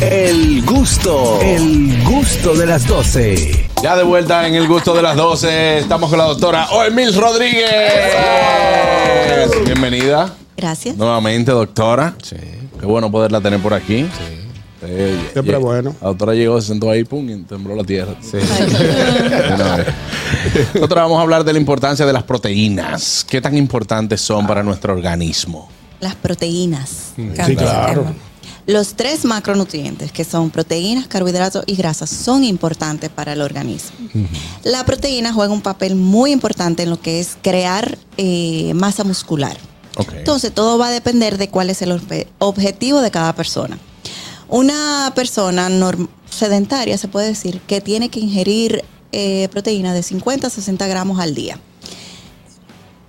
El gusto, el gusto de las 12. Ya de vuelta en el gusto de las 12, estamos con la doctora Oemil Rodríguez. Bienvenida. Gracias. Nuevamente, doctora. Sí. Qué bueno poderla tener por aquí. Sí. Siempre bueno. La doctora llegó, se sentó ahí, pum, y tembló la tierra. Sí. Nosotros vamos a hablar de la importancia de las proteínas. ¿Qué tan importantes son para nuestro organismo? Las proteínas. Sí, claro. Los tres macronutrientes, que son proteínas, carbohidratos y grasas, son importantes para el organismo. La proteína juega un papel muy importante en lo que es crear eh, masa muscular. Entonces, todo va a depender de cuál es el objetivo de cada persona. Una persona sedentaria, se puede decir, que tiene que ingerir eh, proteína de 50 a 60 gramos al día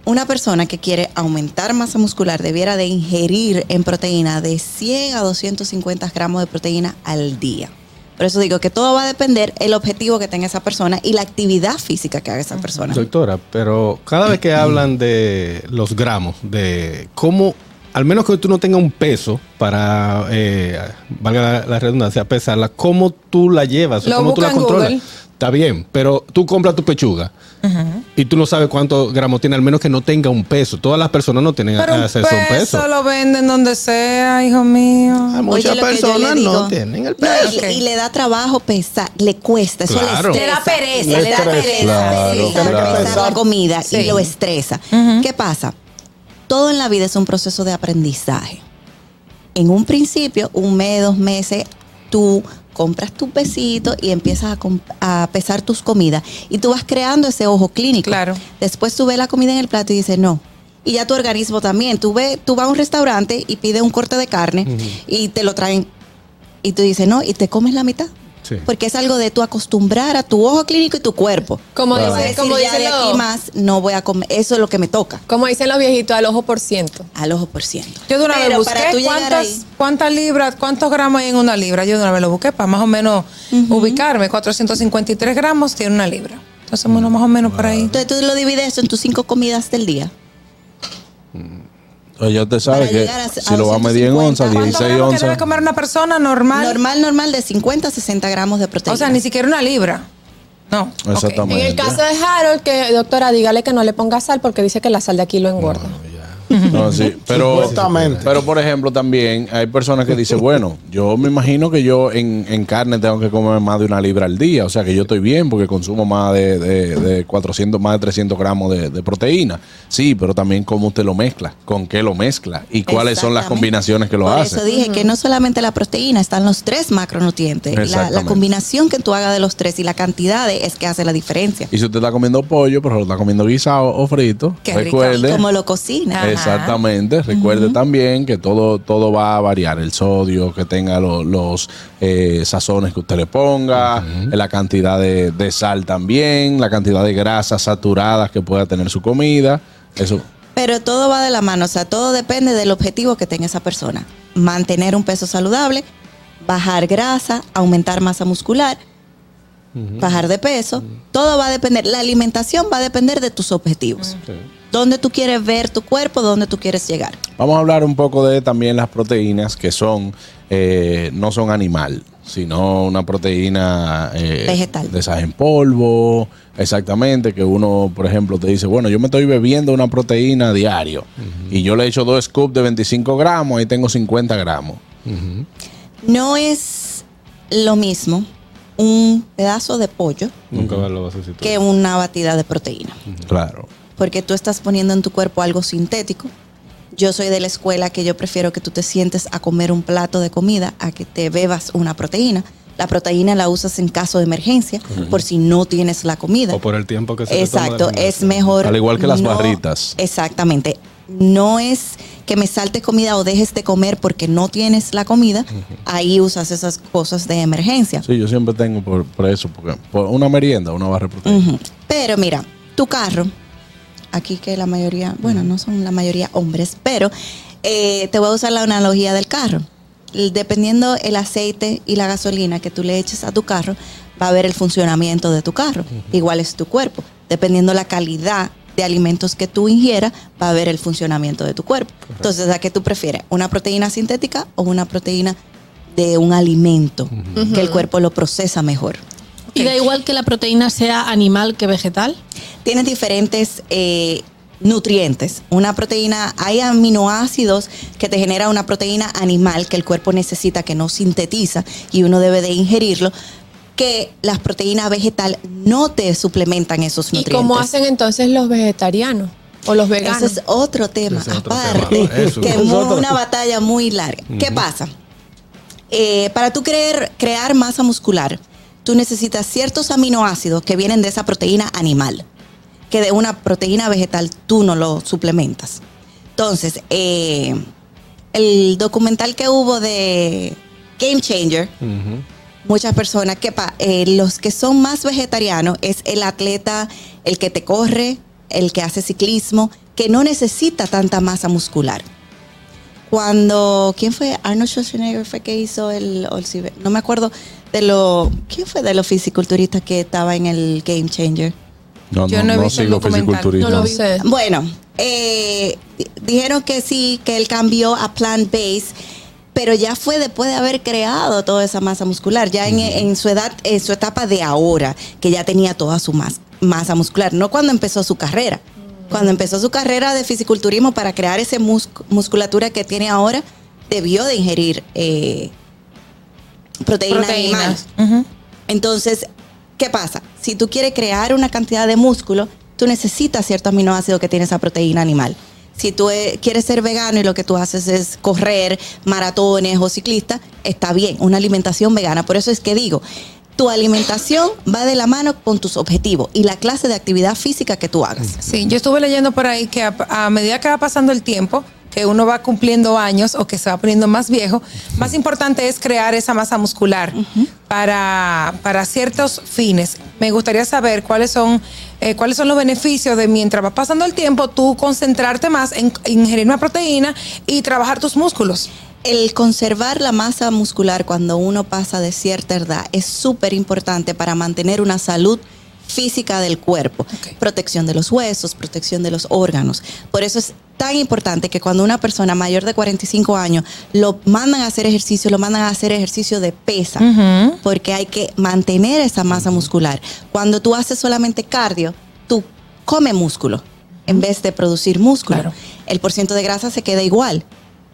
una persona que quiere aumentar masa muscular debiera de ingerir en proteína de 100 a 250 gramos de proteína al día. Por eso digo que todo va a depender el objetivo que tenga esa persona y la actividad física que haga esa persona. Doctora, pero cada vez que hablan de los gramos, de cómo, al menos que tú no tengas un peso para, eh, valga la redundancia, pesarla, ¿cómo tú la llevas? ¿Cómo tú la controlas? Está bien, pero tú compras tu pechuga y tú no sabes cuántos gramos tiene, al menos que no tenga un peso. Todas las personas no tienen acceso a un peso. Eso lo venden donde sea, hijo mío. muchas personas no tienen el peso. y, le da trabajo pesar, le cuesta, eso le estresa. Le da pereza, le, da pereza. Pesar la comida y lo estresa. ¿Qué pasa? Todo en la vida es un proceso de aprendizaje. En un principio, un mes, dos meses, tú compras tu pesito y empiezas a, pesar tus comidas. Y tú vas creando ese ojo clínico. Claro. Después tú ves la comida en el plato y dices, no. Y ya tu organismo también. Tú, ves, tú vas a un restaurante y pides un corte de carne y te lo traen. Y tú dices, no, y te comes la mitad. Porque es algo de tu acostumbrar a tu ojo clínico y tu cuerpo. Como dice, como de aquí más no voy a comer, eso es lo que me toca. Como dicen los viejitos, al ojo por ciento. Al ojo por ciento. Yo de una vez busqué cuántas, cuántas libras, cuántos gramos hay en una libra. Yo de una vez lo busqué para más o menos ubicarme. 453 gramos tiene una libra. Entonces, bueno, más o menos por ahí. Entonces tú lo divides en tus cinco comidas del día. Pues ya te sabes que si lo va a medir en onzas, 16 onzas. debe comer una persona normal? Normal, normal, de 50 a 60 gramos de proteína. O sea, ni siquiera una libra. No. Exactamente. En el caso de Harold, que doctora, dígale que no le ponga sal porque dice que la sal de aquí lo engorda. No, sí, pero, pero por ejemplo también hay personas que dicen, bueno, yo me imagino que yo en, carne tengo que comer más de una libra al día, o sea que yo estoy bien porque consumo más de, de, 400, más de 300 gramos de, proteína. Sí, pero también cómo usted lo mezcla, con qué lo mezcla y cuáles son las combinaciones que lo por hacen. Eso dije que no solamente la proteína, están los tres macronutrientes. La, la, combinación que tú hagas de los tres y la cantidad es que hace la diferencia. Y si usted está comiendo pollo, pero lo está comiendo guisado o frito, recuerde. Como lo cocina. Exactamente. Recuerde también que todo, todo va a variar. El sodio, que tenga los eh, sazones que usted le ponga, la cantidad de, sal también, la cantidad de grasas saturadas que pueda tener su comida. Eso. Pero todo va de la mano, o sea, todo depende del objetivo que tenga esa persona. Mantener un peso saludable, bajar grasa, aumentar masa muscular, bajar de peso, todo va a depender, la alimentación va a depender de tus objetivos dónde tú quieres ver tu cuerpo, dónde tú quieres llegar. Vamos a hablar un poco de también las proteínas que son, eh, no son animal, sino una proteína eh, vegetal. De esas en polvo, exactamente, que uno, por ejemplo, te dice, bueno, yo me estoy bebiendo una proteína diario y yo le echo dos scoops de 25 gramos, y tengo 50 gramos. No es lo mismo un pedazo de pollo que una batida de proteína. Claro porque tú estás poniendo en tu cuerpo algo sintético. Yo soy de la escuela que yo prefiero que tú te sientes a comer un plato de comida a que te bebas una proteína. La proteína la usas en caso de emergencia, por si no tienes la comida. O por el tiempo que se Exacto, es mejor. Al igual que las barritas. Exactamente. No es que me salte comida o dejes de comer porque no tienes la comida, ahí usas esas cosas de emergencia. Sí, yo siempre tengo por, eso, porque por una merienda, una barra de proteína. Pero mira, tu carro, aquí que la mayoría, bueno, no son la mayoría hombres, pero eh, te voy a usar la analogía del carro. Dependiendo el aceite y la gasolina que tú le eches a tu carro, va a ver el funcionamiento de tu carro. Igual es tu cuerpo. Dependiendo la calidad de alimentos que tú ingieras, va a ver el funcionamiento de tu cuerpo. Entonces, ¿a qué tú prefieres? ¿Una proteína sintética o una proteína de un alimento, que el cuerpo lo procesa mejor. ¿Y da igual que la proteína sea animal que vegetal? Tiene diferentes eh, nutrientes. Una proteína, hay aminoácidos que te genera una proteína animal que el cuerpo necesita, que no sintetiza y uno debe de ingerirlo que las proteínas vegetal no te suplementan esos ¿Y nutrientes. cómo hacen entonces los vegetarianos o los veganos? Ese es otro tema, Ese es otro aparte, tema. Eso. que es una batalla muy larga. ¿Qué pasa? Eh, para tú creer, crear masa muscular, tú necesitas ciertos aminoácidos que vienen de esa proteína animal, que de una proteína vegetal tú no lo suplementas. Entonces, eh, el documental que hubo de Game Changer, muchas personas que pa- eh, los que son más vegetarianos es el atleta, el que te corre, el que hace ciclismo, que no necesita tanta masa muscular. Cuando, ¿quién fue? Arnold Schwarzenegger fue que hizo el, el no me acuerdo de lo, ¿quién fue de los fisiculturistas que estaba en el Game Changer? No, Yo no, no he no visto el sigo documental. fisiculturismo. no lo sé. Bueno, eh, di- dijeron que sí, que él cambió a plant base, pero ya fue después de haber creado toda esa masa muscular, ya en, en su edad, en su etapa de ahora, que ya tenía toda su mas- masa muscular, no cuando empezó su carrera. Cuando empezó su carrera de fisiculturismo para crear esa musculatura que tiene ahora, debió de ingerir eh, proteína animal. Proteínas. Ujú. Entonces, ¿qué pasa? Si tú quieres crear una cantidad de músculo, tú necesitas cierto aminoácido que tiene esa proteína animal. Si tú eh, quieres ser vegano y lo que tú haces es correr maratones o ciclista, está bien, una alimentación vegana. Por eso es que digo, tu alimentación va de la mano con tus objetivos y la clase de actividad física que tú hagas. Sí, yo estuve leyendo por ahí que a, a medida que va pasando el tiempo, que uno va cumpliendo años o que se va poniendo más viejo, más importante es crear esa masa muscular para, para ciertos fines. Me gustaría saber cuáles son, eh, cuáles son los beneficios de mientras va pasando el tiempo, tú concentrarte más en ingerir una proteína y trabajar tus músculos. El conservar la masa muscular cuando uno pasa de cierta edad es súper importante para mantener una salud física del cuerpo, protección de los huesos, protección de los órganos. Por eso es tan importante que cuando una persona mayor de 45 años lo mandan a hacer ejercicio, lo mandan a hacer ejercicio de pesa, porque hay que mantener esa masa muscular. Cuando tú haces solamente cardio, tú comes músculo en vez de producir músculo. Claro. El porciento de grasa se queda igual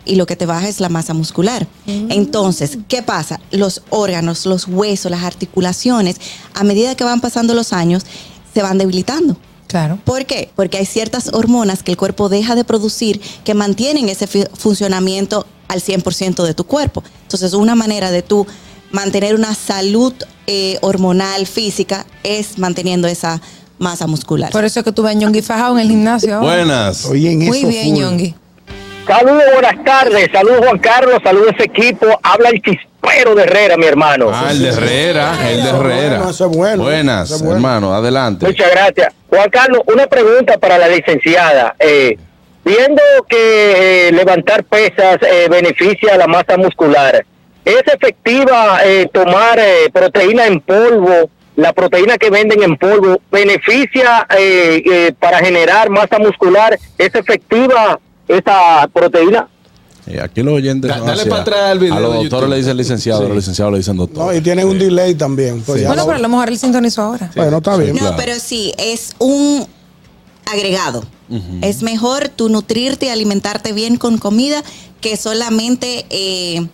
y lo que te baja es la masa muscular. Entonces, ¿qué pasa? Los órganos, los huesos, las articulaciones, a medida que van pasando los años, se van debilitando. Claro. ¿Por qué? Porque hay ciertas hormonas que el cuerpo deja de producir que mantienen ese funcionamiento al 100% de tu cuerpo. Entonces, una manera de tú mantener una salud eh, hormonal, física, es manteniendo esa masa muscular. Por eso es que tuve a Ñongui fajado en el gimnasio. Buenas. Oye, en Muy eso bien. Ñongui. Saludos, buenas tardes. Saludos, Juan Carlos. Saludos, ese equipo. Habla el chispero de Herrera, mi hermano. Ah, el de Herrera, el de Herrera. Bueno, ese es bueno, Buenas, ese es bueno. hermano, adelante. Muchas gracias. Juan Carlos, una pregunta para la licenciada. Eh, viendo que eh, levantar pesas eh, beneficia la masa muscular, ¿es efectiva eh, tomar eh, proteína en polvo? La proteína que venden en polvo beneficia eh, eh, para generar masa muscular. ¿Es efectiva esa proteína? Y aquí los oyentes. Da- dale para atrás al video A los doctores le dicen licenciado, a Sí. los licenciados le dicen doctor. No, y tienen un delay también. Pues ya Bueno, pero a lo mejor él sintonizó ahora. bueno, está bien. No, claro. pero sí, es un agregado. Es mejor tú nutrirte y alimentarte bien con comida que solamente eh,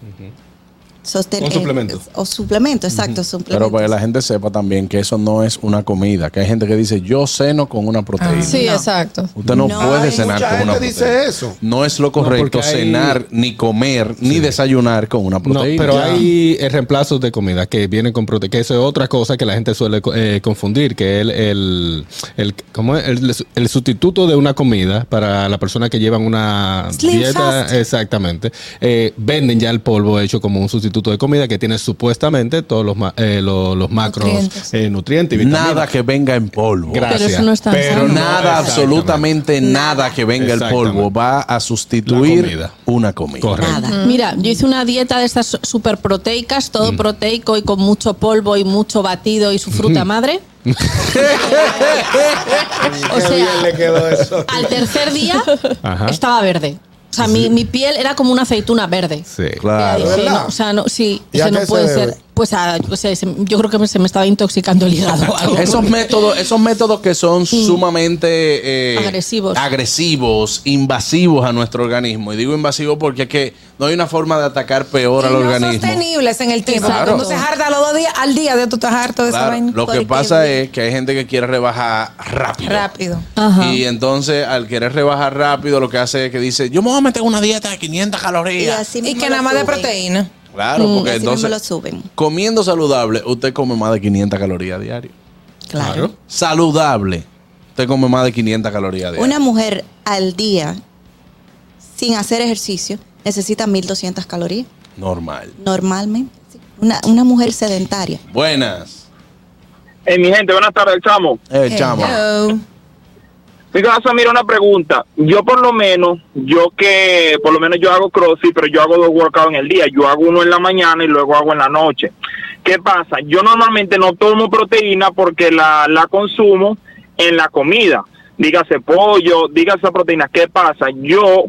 sostener. Un suplemento. o suplemento, exacto. suplemento. Pero para que la gente sepa también que eso no es una comida, que hay gente que dice yo ceno con una proteína. Sí, No. exacto. Usted no, No, puede hay cenar mucha con una gente dice proteína. eso. No es lo correcto hay- cenar, ni comer, ni desayunar con una No, proteína. pero Ya. hay eh, reemplazos de comida que vienen con proteína, que eso es otra cosa que la gente suele eh, confundir, que el, el, el, ¿cómo es? El, el sustituto de una comida para la persona que llevan una Slim dieta, fast. exactamente, eh, venden ya el polvo hecho como un sustituto de comida que tiene supuestamente todos los, eh, los, los macros, Nutrientes. eh, nutrientes y vitaminas. Nada que venga en polvo. Gracias. Pero eso no es tan Pero sano. nada, absolutamente nada que venga el polvo va a sustituir comida. una comida. Correcto. Nada. Mira, yo hice una dieta de estas super proteicas, todo Mm. proteico y con mucho polvo y mucho batido y su fruta madre. o sea, quedó eso. al tercer día Ajá. estaba verde. O sea, mi, mi piel era como una aceituna verde. Sí. Claro. dije, no, o sea, no, sí, ¿Y a o sea, no se puede debe? ser. Pues a, yo creo que se me estaba intoxicando el hígado. algo. Esos métodos, esos métodos que son sumamente eh, Agresivos. agresivos, invasivos a nuestro organismo. Y digo invasivos porque es que no hay una forma de atacar peor Y al no organismo. sostenibles en el tiempo. Exacto. Cuando se harta los dos días, al día de tú estás harto de esa Claro, vaina. lo que pasa es que hay gente que quiere rebajar rápido. Rápido. Ajá. Y entonces, al querer rebajar rápido, lo que hace es que dice, yo me voy a meter una dieta de 500 Y calorías. así Y que nada más de proteína. Claro, Y porque lo entonces, suben. comiendo saludable, usted come más de 500 calorías diario. Claro. Saludable, usted come más de 500 calorías diario. Una mujer al día sin hacer ejercicio necesita 1200 calorías Normal. normalmente. sí. Una, una mujer sedentaria. Buenas. Eh, mi gente, buenas tardes, chamo. Eh, chamo. Hello. Casa, mira una pregunta. Yo por lo menos, yo que, por lo menos yo hago CrossFit, pero yo hago dos workouts en el día. Yo hago uno en la mañana y luego hago en la noche. ¿Qué pasa? Yo normalmente no tomo proteína porque la, la consumo en la comida. Dígase pollo, dígase proteína. ¿Qué pasa? Yo,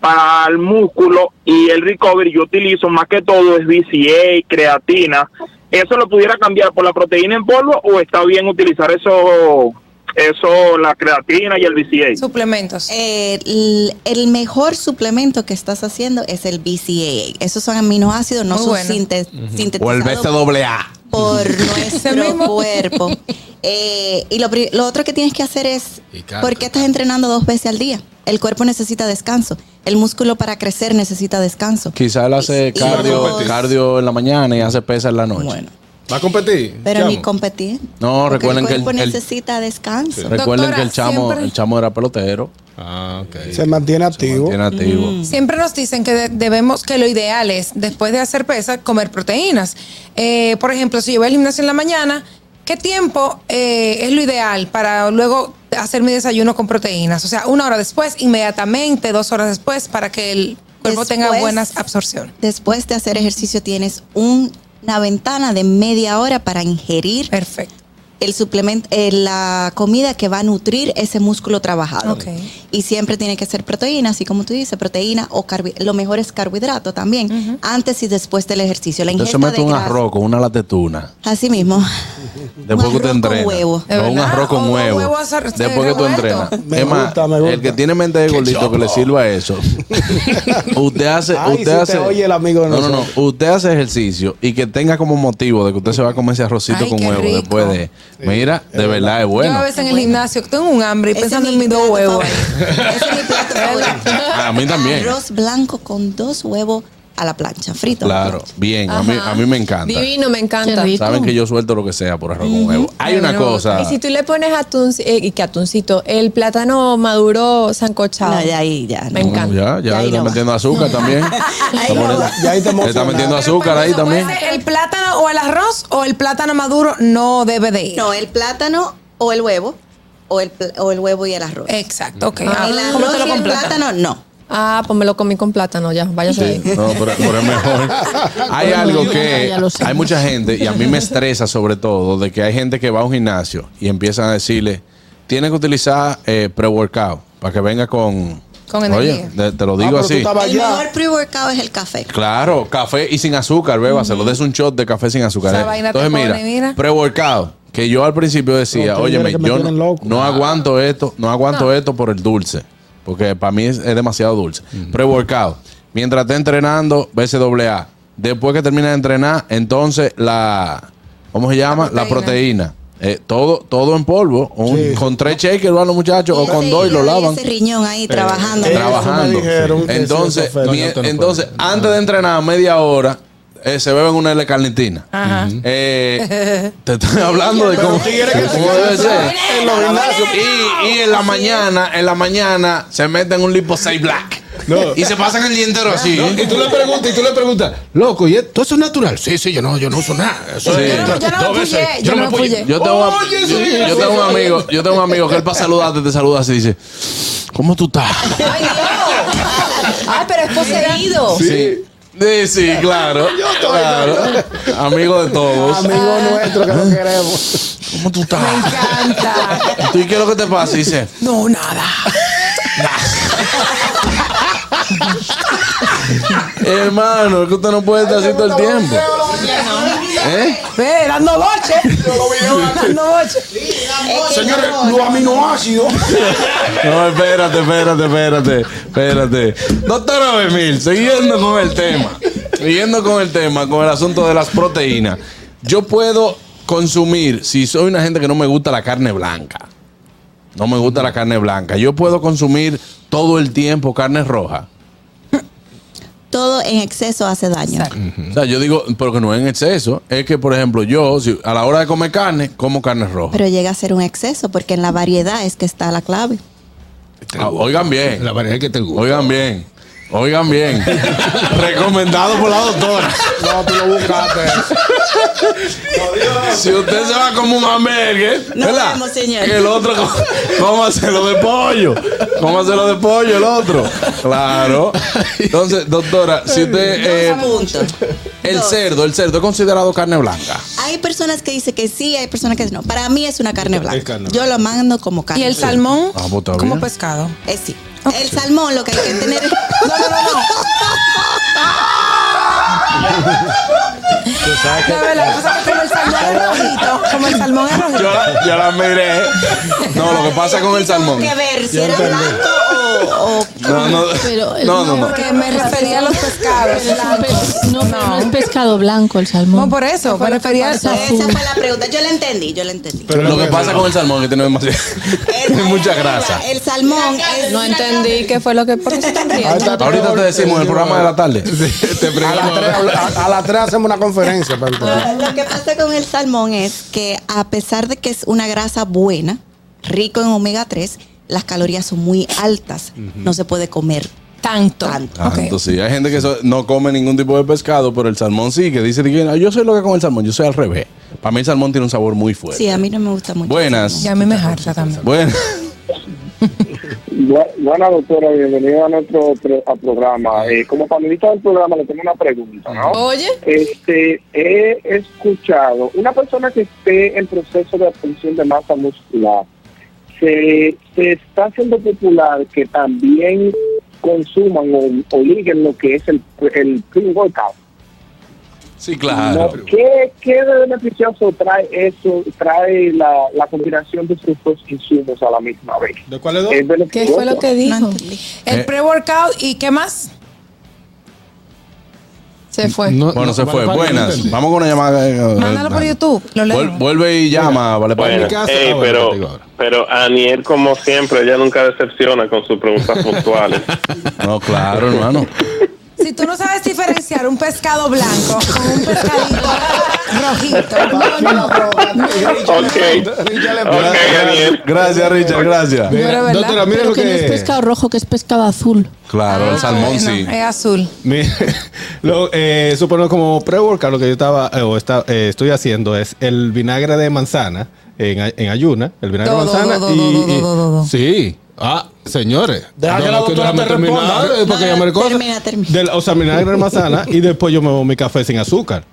para el músculo y el recovery, yo utilizo más que todo es BCA, creatina. ¿Eso lo pudiera cambiar por la proteína en polvo o está bien utilizar eso eso, la creatina y el BCA. Suplementos. Eh, el, el mejor suplemento que estás haciendo es el BCAA. Esos son aminoácidos, no Muy son bueno. sinte- O el sintetizados BCAA. por nuestro cuerpo. Eh, y lo, lo otro que tienes que hacer es. ¿por qué estás entrenando dos veces al día? El cuerpo necesita descanso. El músculo para crecer necesita descanso. Quizá él hace Y- y cardio, los- cardio en la mañana y hace pesa en la noche. Bueno, ¿Va a competir? pero ni competir. No, Porque recuerden el que el- cuerpo necesita descanso. Recuerden Doctora, que el chamo, siempre- el chamo era pelotero. Ah, ok. Se mantiene activo. Tiene activo. Siempre nos dicen que de- debemos, que lo ideal es, después de hacer pesa, comer proteínas. Eh, por ejemplo, si yo voy al gimnasio en la mañana, ¿qué tiempo eh, es lo ideal para luego hacer mi desayuno con proteínas? O sea, una hora después, inmediatamente, dos horas después, para que el cuerpo tenga Después- buena absorción. Después de hacer ejercicio tienes un- una ventana de media hora para ingerir Perfecto. El suplemento, eh, la comida que va a nutrir ese músculo trabajado. Y siempre tiene que ser proteína, así como tú dices, proteína o lo mejor es carbohidrato también, antes y después del ejercicio. La Usted se ingesta mete de un grasa- arroz con una latetuna. Así mismo. Después Un que usted arroz con entrena. huevo. ¿De No, un arroz con O huevo. Después que tú entrenas. Me es más, gusta, me gusta. el que tiene mente de gordito que le sirva eso. usted hace, Ay, usted si te hace. oye el amigo de no, no, no. Usted hace ejercicio y que tenga como motivo de que usted se va a comer ese arrocito Ay, con huevo rico. después de. Mira, de verdad es Yo bueno. a veces en el gimnasio tengo un hambre y Ese es pensando mi en mis dos plato huevos. favorito. Ese es mi plato favorito. A mí también. Arroz blanco con dos huevos a la plancha, frito. Claro, plancha. bien. A mí, a mí me encanta. Divino, me encanta. Saben que yo suelto lo que sea por arroz con huevo. Hay una cosa. Y si tú le pones atún, eh, y que atuncito, el plátano maduro sancochado. No, ya ahí, ya. Me encanta. Ya, ya Ya le está no va. metiendo azúcar también. Ahí. Ya te le está metiendo azúcar ahí también. El plátano o el arroz o el plátano maduro no debe de ir. No, el plátano o el huevo, o el, o el huevo y el arroz. Exacto, ok. el Ah, arroz cómetelo y el plátano, no. Ah, pues me lo comí con plátano ya. Váyase ahí. No, pero, pero es mejor. Hay algo que hay mucha gente y a mí me estresa sobre todo de que hay gente que va a un gimnasio y empiezan a decirle tiene que utilizar eh, pre-workout para que venga con Con Oye, energía. de- te lo Ah, digo tú así. El mejor pre-workout es el café. Claro, café y sin azúcar, beba, se lo des un shot de café sin azúcar. Esa eh. vaina Entonces, mira, mira. pre-workout, que yo al principio decía, me yo no, no aguanto esto, no aguanto esto por el dulce, porque para mí es, es demasiado dulce. Pre-workout, mientras esté entrenando, BCAA. Después que termine de entrenar, entonces la, ¿cómo se llama? La proteína. Eh, todo, todo en polvo, un- Sí. con tres shakers van los muchachos, o con dos y lo lavan Ese riñón ahí trabajando. eh, trabajando. Dijeron Entonces, No, no, no entonces puedes. antes de entrenar media hora, eh, se beben una L-carnitina. Ajá. Eh, te estoy hablando de cómo, debe ser. en los gimnasios. Y, y en la mañana, en la mañana se meten un lipo 6 black. No. Y se pasan el día entero así. No, y tú le preguntas, y tú le preguntas, loco, ¿y esto eso es natural? Sí, sí, yo no, yo no uso nada. Eso Sí. es- Yo no- yo no me yo no me apoyé. Yo tengo, Oye, yo, sí, yo tengo un amigo, yo tengo un amigo que él para saludarte te saluda así y dice, ¿cómo tú estás? ¡Ay, Dios! ¡Ay, pero es poseído! Sí. Sí, sí, claro. claro. Amigo de todos. Amigo nuestro que lo queremos. ¿Cómo tú estás? Me encanta. ¿Tú y qué es lo que te pasa? Dice, No, nada. Hermano, es que usted no puede estar así todo el tiempo. ¿Eh? Ve, dando boche. dando boche. Señores, los aminoácidos. No, espérate, espérate, espérate, espérate. Doctora Bemil, siguiendo con el tema, siguiendo con el tema, con el asunto de las proteínas. Yo puedo consumir, si soy una gente que no me gusta la carne blanca, no me gusta la carne blanca, yo puedo consumir todo el tiempo carne roja. Todo en exceso hace daño. O sea, yo digo, pero que no es en exceso. Es que, por ejemplo, yo, si a la hora de comer carne, como carne roja. Pero llega a ser un exceso porque en la variedad es que está la clave. Ah, oigan bien. La variedad que te gusta. Oigan bien. Oigan bien. Recomendado por la doctora. No, tú lo buscaste. Si usted se va como un hamburguer, Nos ¿verdad? vemos, señor. Que el otro, ¿cómo hacerlo de pollo? ¿Cómo hacerlo de pollo el otro? Claro. Entonces, doctora, si usted. eh, Dos puntos. el Dos. cerdo, el cerdo es considerado carne blanca. Hay personas que dicen que sí, hay personas que no. Para mí es una carne blanca. carne Yo lo mando como carne Y el blanca. salmón, Ah, pues como pescado. Eh, sí. El salmón lo que hay que tener. No, no, no, no. La verdad, la cosa es que como el salmón es rojito, como el salmón es Yo rojito. la, yo la miré. No, lo que pasa con el salmón. que ver si era blanco o, No, no, Pero el- no, no, no. Porque me refería a los pescados. Pero pez- no, pero no es No. pescado blanco el No, salmón. por eso, me refería a Esa fue la pregunta. Yo la entendí, yo la entendí. Lo que pasa con el salmón es que tiene demasiado- El- mucha grasa. El salmón es. No entendí qué fue lo que. Ahorita te decimos en el programa de la tarde. A las tres- a- a las tres hacemos una conferencia. Lo que pasa con el salmón es que a pesar de que es una grasa buena, rico en omega 3, las calorías son muy altas. No se puede comer tanto. tanto. Ok. Tanto sí. Hay gente que so- no come ningún tipo de pescado, pero el salmón sí, que dice que "Ah, yo soy lo que con el salmón, yo soy al revés. Para mí el salmón tiene un sabor muy fuerte. Sí, a mí no me gusta mucho. Buenas. Y a mí me harta también. Bueno, Bu- Buena doctora, bienvenida a nuestro a programa. Eh, como panelista del programa le tengo una pregunta, ¿no? Oye, Este, he escuchado, una persona que esté en proceso de obtención de masa muscular, se, se está haciendo popular que también consuman o, o liguen lo que es el, el pre-workout. sí, claro. ¿No? ¿Qué, ¿Qué de beneficioso trae eso, trae la, la combinación de estos dos insumos a la misma vez? ¿De cuáles dos? ¿Es ¿qué fue lo que dijo? El Eh. pre-workout y qué más? Se fue. No, Bueno, no, se fue. Buenas. Vamos con una llamada. eh, Mándalo por eh, YouTube. Lo. Vuelve y llama, vale, para Bueno. que- casa? Ey, Ah, bueno, pero, pero Aniel, como siempre, ella nunca decepciona con sus preguntas puntuales. No, claro, hermano. Si tú no sabes diferenciar un pescado blanco con un pescadito rojito, ok, ok, Aniel. Gracias, Richard, gracias. Mira, doctora, mira Pero lo que no es pescado rojo, que es pescado azul. Claro, el salmón bueno, sí. es azul. Mi- lo, eh, supongo como pre-workout lo que yo estaba eh, o está- eh, estoy haciendo es el vinagre de manzana en, a- en ayuna, el vinagre Do, de manzana do, y, do, do, y- do, do, do. sí. Ah, señores. Deja que No, la no, doctora te responda. eh, porque No, ya me recuerdo. termina, termina. Del- o sea, vinagre de manzana y después yo me bebo mi café sin azúcar.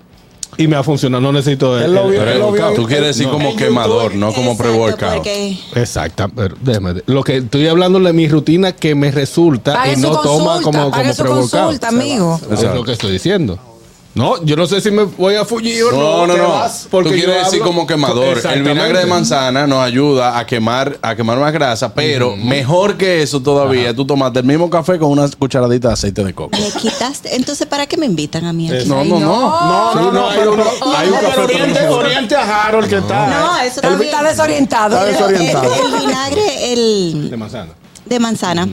Y me ha funcionado, no necesito el, el- vio. tú quieres decir No. como quemador, YouTube, no como pre-workout. porque Exacto, pero déjame, lo que estoy hablando de mi rutina que me resulta Pague y no toma como, como pre-workout. consulta, amigo. Es lo que estoy diciendo. No, yo no sé si me voy a fugir o No, no. no, no. vas, porque Tú yo quieres decir hablo- como quemador. El vinagre de manzana nos ayuda a quemar, a quemar más grasa, pero mejor que eso todavía, tú tomaste el mismo café con una cucharadita de aceite de coco. le quitaste. Entonces, ¿para qué me invitan a mí aquí? No, no, no. No, no, no, no, hay uno- un café oriente, a Harold que está. No, eso también. Está desorientado. Está desorientado. El, el vinagre el De manzana. de manzana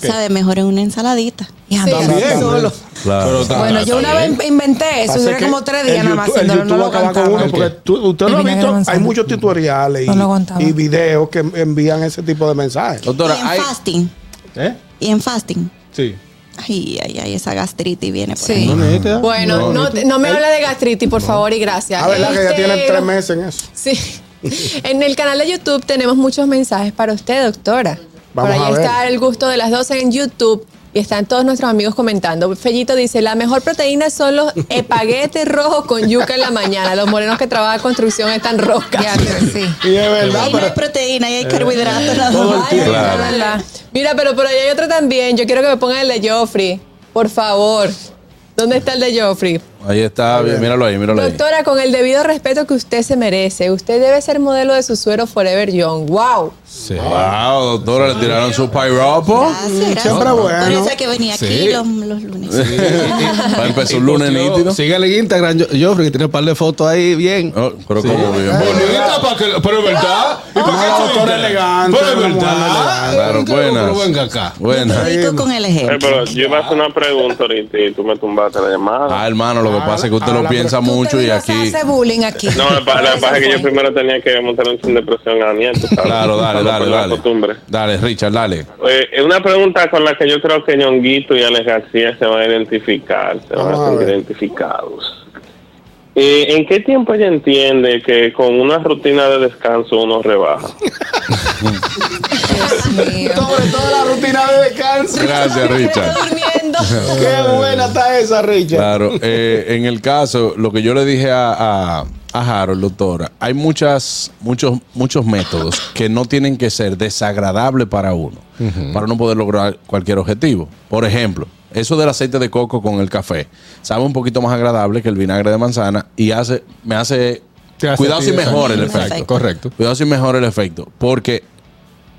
sabe mejor en una ensaladita. Y anda, También. solo. Claro. Bueno, yo una vez inventé eso, duré como tres días nada más el no lo acaba con uno porque tú- usted lo ha visto, hay muchos tutoriales No y, videos que envían ese tipo de mensajes. Doctora, y en hay, fasting. ¿Eh? Y en fasting. Sí. Ay, ay, ay, esa gastritis viene por Sí. ahí. No. Bueno, no, me hable de gastritis, por favor, y gracias. Ah, verdad que ya Este, tienen tres meses en eso. Sí. En el canal de YouTube tenemos muchos mensajes para usted, doctora. Vamos Por a ahí ver. está el gusto de las 12 en YouTube. y están todos nuestros amigos comentando. Fellito dice, la mejor proteína son los espaguetes rojos con yuca en la mañana. Los morenos que trabajan en construcción están roscas. Ya, sí. Y es verdad, Ahí no hay proteína y hay carbohidratos. Claro. es verdad. Mira, pero por ahí hay otro también. Yo quiero que me pongan el de Joffrey. Por favor. ¿Dónde está el de Joffrey? Ahí está, míralo ahí, míralo ahí. Doctora, con el debido respeto que usted se merece, usted debe ser modelo de su suero Forever Young. ¡Wow! Sí. Wow, doctora, le tiraron su piropo. Siempre bueno. Por eso es que venía aquí Sí. los, los lunes. Va a empezar un lunes nítido. Síguele en Instagram, yo, Joffrey, que tiene un par de fotos ahí bien. Oh, pero Sí. como bien. Bonita, para que, pero es verdad. ¿Y por qué tú doctora elegante, Pero es verdad. Claro, Pero buenas. venga acá. Buenas. Todito con el Eh, ejemplo. pero yo iba a hacer una pregunta ahorita y tú me tumbaste la llamada. Ah, hermano, lo que pasa es que usted lo piensa mucho y aquí. hacer bullying aquí. No, lo que pasa es que yo primero tenía que montar un sin depresión a sabes. Claro, dale, dale, dale. costumbre. Dale, Richard, dale. Eh, es una pregunta con la que yo creo que Ñonguito y Alex García se van a identificar, se van a sentir identificados. Eh, ¿En qué tiempo ella entiende que con una rutina de descanso uno rebaja? Sobre todo la rutina de descanso. Gracias, Richard. Durmiendo. Qué buena está esa, Richard. Claro, eh, en el caso, lo que yo le dije a, a, a Harold, doctora, hay muchas, muchos, muchos métodos que no tienen que ser desagradables para uno, para uno poder lograr cualquier objetivo. Por ejemplo, eso del aceite de coco con el café sabe un poquito más agradable que el vinagre de manzana y hace, me hace, cuidado si mejora el efecto. Correcto. Cuidado si mejora el efecto. Porque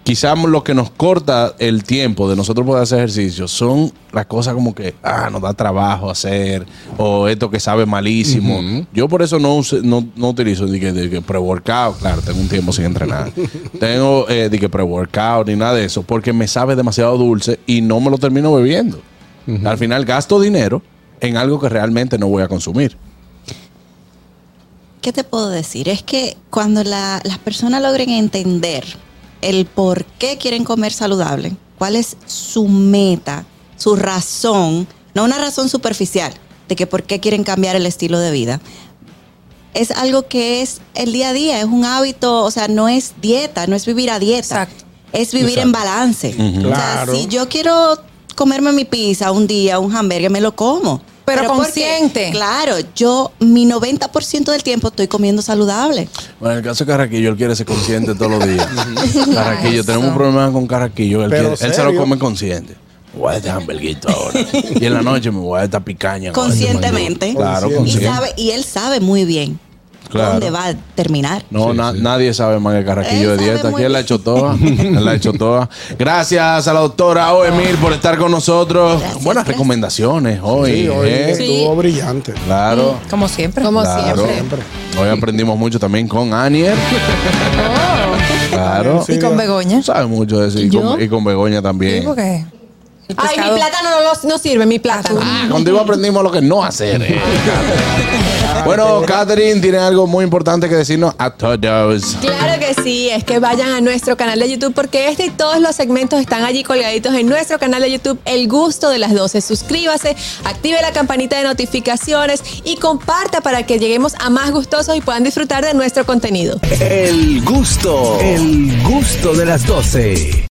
quizás lo que nos corta el tiempo de nosotros poder hacer ejercicio son las cosas como que, ah, nos da trabajo hacer, o esto que sabe malísimo. Yo por eso no, use- no, no utilizo de que, que pre-workout. Claro, tengo un tiempo sin entrenar. tengo eh, de que pre-workout ni nada de eso, porque me sabe demasiado dulce y no me lo termino bebiendo. Al final gasto dinero en algo que realmente no voy a consumir. ¿Qué te puedo decir? Es que cuando la- las personas logren entender el por qué quieren comer saludable, cuál es su meta, su razón, no una razón superficial de que por qué quieren cambiar el estilo de vida, es algo que es el día a día, es un hábito, o sea, no es dieta, no es vivir a dieta, Exacto. es vivir en balance. O Claro. sea, si yo quiero comerme mi pizza un día, un hamburger, me lo como. Pero consciente. claro, yo mi 90% del tiempo estoy comiendo saludable. Bueno, en el caso de Carraquillo, él quiere ser consciente todos los días. Carraquillo, tenemos un problema con Carraquillo. Él, quiere- él se lo come consciente. Me voy a dejar hamburguito ahora. y en la noche me voy a esta picaña. con este Conscientemente. Claro, Y, consciente. sabe, y él sabe muy bien Claro. dónde va a terminar. No, na- nadie sabe más que Carraquillo Él de dieta. Aquí él la ha bien. hecho toda. él la ha hecho toda. Gracias a la doctora Oemir por estar con nosotros. Gracias, Buenas gracias. recomendaciones hoy. Sí, hoy ¿eh? estuvo brillante. Claro. Como siempre. Como Claro. siempre. Hoy aprendimos mucho también con Anier. Claro. Y con Begoña. Sabe mucho de eso. Y con, y con Begoña también. Sí, porque el Ay, mi plátano no, sirve, mi plátano. Ah, contigo aprendimos lo que no hacer. eh. bueno, Catherine tiene algo muy importante que decirnos a todos. Claro que sí, es que vayan a nuestro canal de YouTube porque este y todos los segmentos están allí colgaditos en nuestro canal de YouTube El Gusto de las 12. Suscríbase, active la campanita de notificaciones y comparta para que lleguemos a más gustosos y puedan disfrutar de nuestro contenido. El gusto, el gusto de las 12.